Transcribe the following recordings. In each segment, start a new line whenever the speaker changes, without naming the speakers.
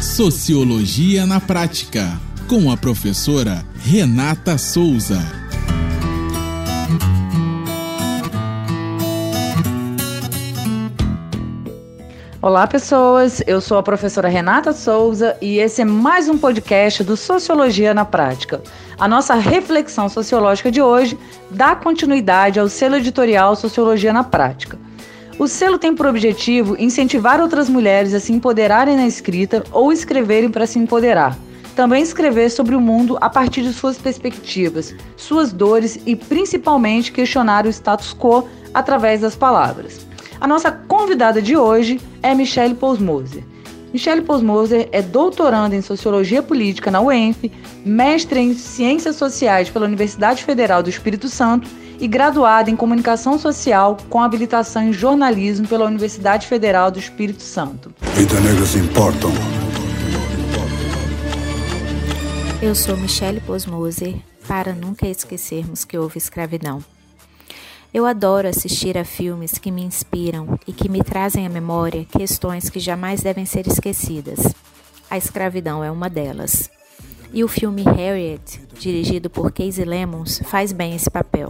Sociologia na Prática, com a professora Renata Souza.
Olá, pessoas. Eu sou a professora Renata Souza e esse é mais um podcast do Sociologia na Prática. A nossa reflexão sociológica de hoje dá continuidade ao selo editorial Sociologia na Prática. O selo tem por objetivo incentivar outras mulheres a se empoderarem na escrita ou escreverem para se empoderar. Também escrever sobre o mundo a partir de suas perspectivas, suas dores e principalmente questionar o status quo através das palavras. A nossa convidada de hoje é Michelle Posmoser. Michelle Posmoser é doutoranda em Sociologia Política na UENF, mestre em Ciências Sociais pela Universidade Federal do Espírito Santo e graduada em Comunicação Social com habilitação em Jornalismo pela Universidade Federal do Espírito Santo.
Vidas negras importam.
Eu sou Michele Posmoser, para nunca esquecermos que houve escravidão. Eu adoro assistir a filmes que me inspiram e que me trazem à memória questões que jamais devem ser esquecidas. A escravidão é uma delas. E o filme Harriet, dirigido por Casey Lemons, faz bem esse papel.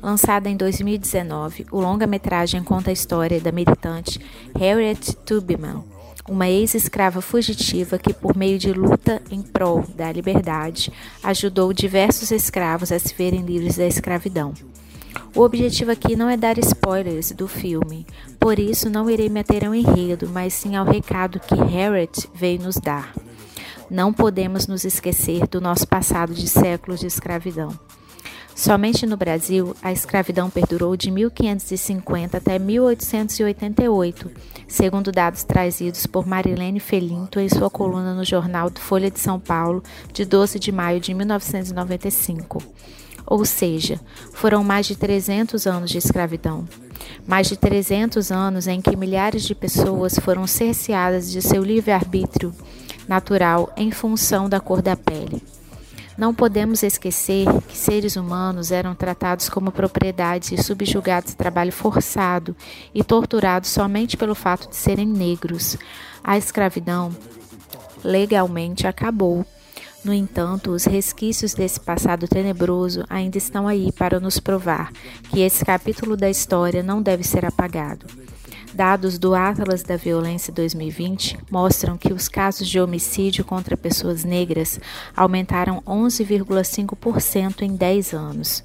Lançada em 2019, o longa-metragem conta a história da militante Harriet Tubman, uma ex-escrava fugitiva que, por meio de luta em prol da liberdade, ajudou diversos escravos a se verem livres da escravidão. O objetivo aqui não é dar spoilers do filme, por isso não irei meter ao enredo, mas sim ao recado que Harriet veio nos dar. Não podemos nos esquecer do nosso passado de séculos de escravidão. Somente no Brasil, a escravidão perdurou de 1550 até 1888, segundo dados trazidos por Marilene Felinto em sua coluna no jornal Folha de São Paulo, de 12 de maio de 1995. Ou seja, foram mais de 300 anos de escravidão. Mais de 300 anos em que milhares de pessoas foram cerceadas de seu livre-arbítrio natural em função da cor da pele. Não podemos esquecer que seres humanos eram tratados como propriedades e subjugados a trabalho forçado e torturados somente pelo fato de serem negros. A escravidão legalmente acabou. No entanto, os resquícios desse passado tenebroso ainda estão aí para nos provar que esse capítulo da história não deve ser apagado. Dados do Atlas da Violência 2020 mostram que os casos de homicídio contra pessoas negras aumentaram 11,5% em 10 anos.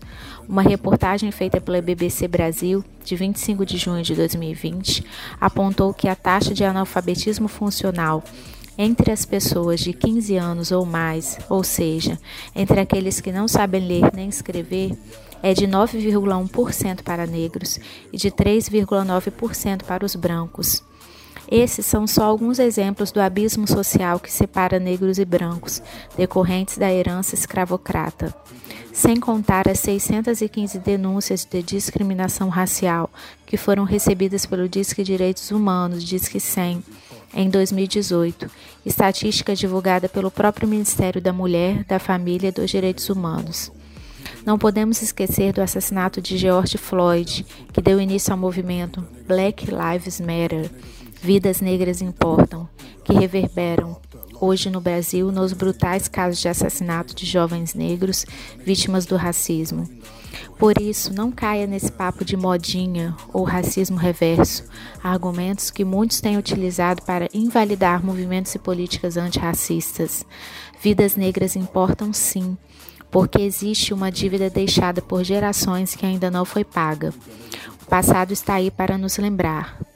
Uma reportagem feita pela BBC Brasil, de 25 de junho de 2020, apontou que a taxa de analfabetismo funcional entre as pessoas de 15 anos ou mais, ou seja, entre aqueles que não sabem ler nem escrever, é de 9,1% para negros e de 3,9% para os brancos. Esses são só alguns exemplos do abismo social que separa negros e brancos, decorrentes da herança escravocrata. Sem contar as 615 denúncias de discriminação racial que foram recebidas pelo Disque Direitos Humanos, Disque 100, em 2018, estatística divulgada pelo próprio Ministério da Mulher, da Família e dos Direitos Humanos. Não podemos esquecer do assassinato de George Floyd, que deu início ao movimento Black Lives Matter. Vidas Negras Importam, que reverberam hoje no Brasil nos brutais casos de assassinato de jovens negros vítimas do racismo. Por isso, não caia nesse papo de modinha ou racismo reverso, argumentos que muitos têm utilizado para invalidar movimentos e políticas antirracistas. Vidas negras importam sim, porque existe uma dívida deixada por gerações que ainda não foi paga. O passado está aí para nos lembrar.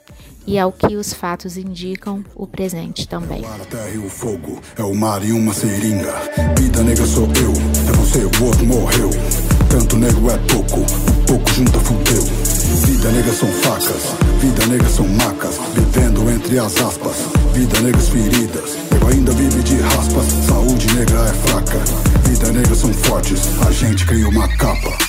E ao que os fatos indicam, o presente também.
O ar, a terra e o fogo, é o mar e uma seringa. Vida negra sou eu, é você, o outro morreu. Tanto negro é pouco, pouco junta fudeu. Vida negra são facas, vida negra são macas, vivendo entre as aspas. Vida negras feridas, nego ainda vive de raspas. Saúde negra é fraca, vida negra são fortes, a gente cria uma capa.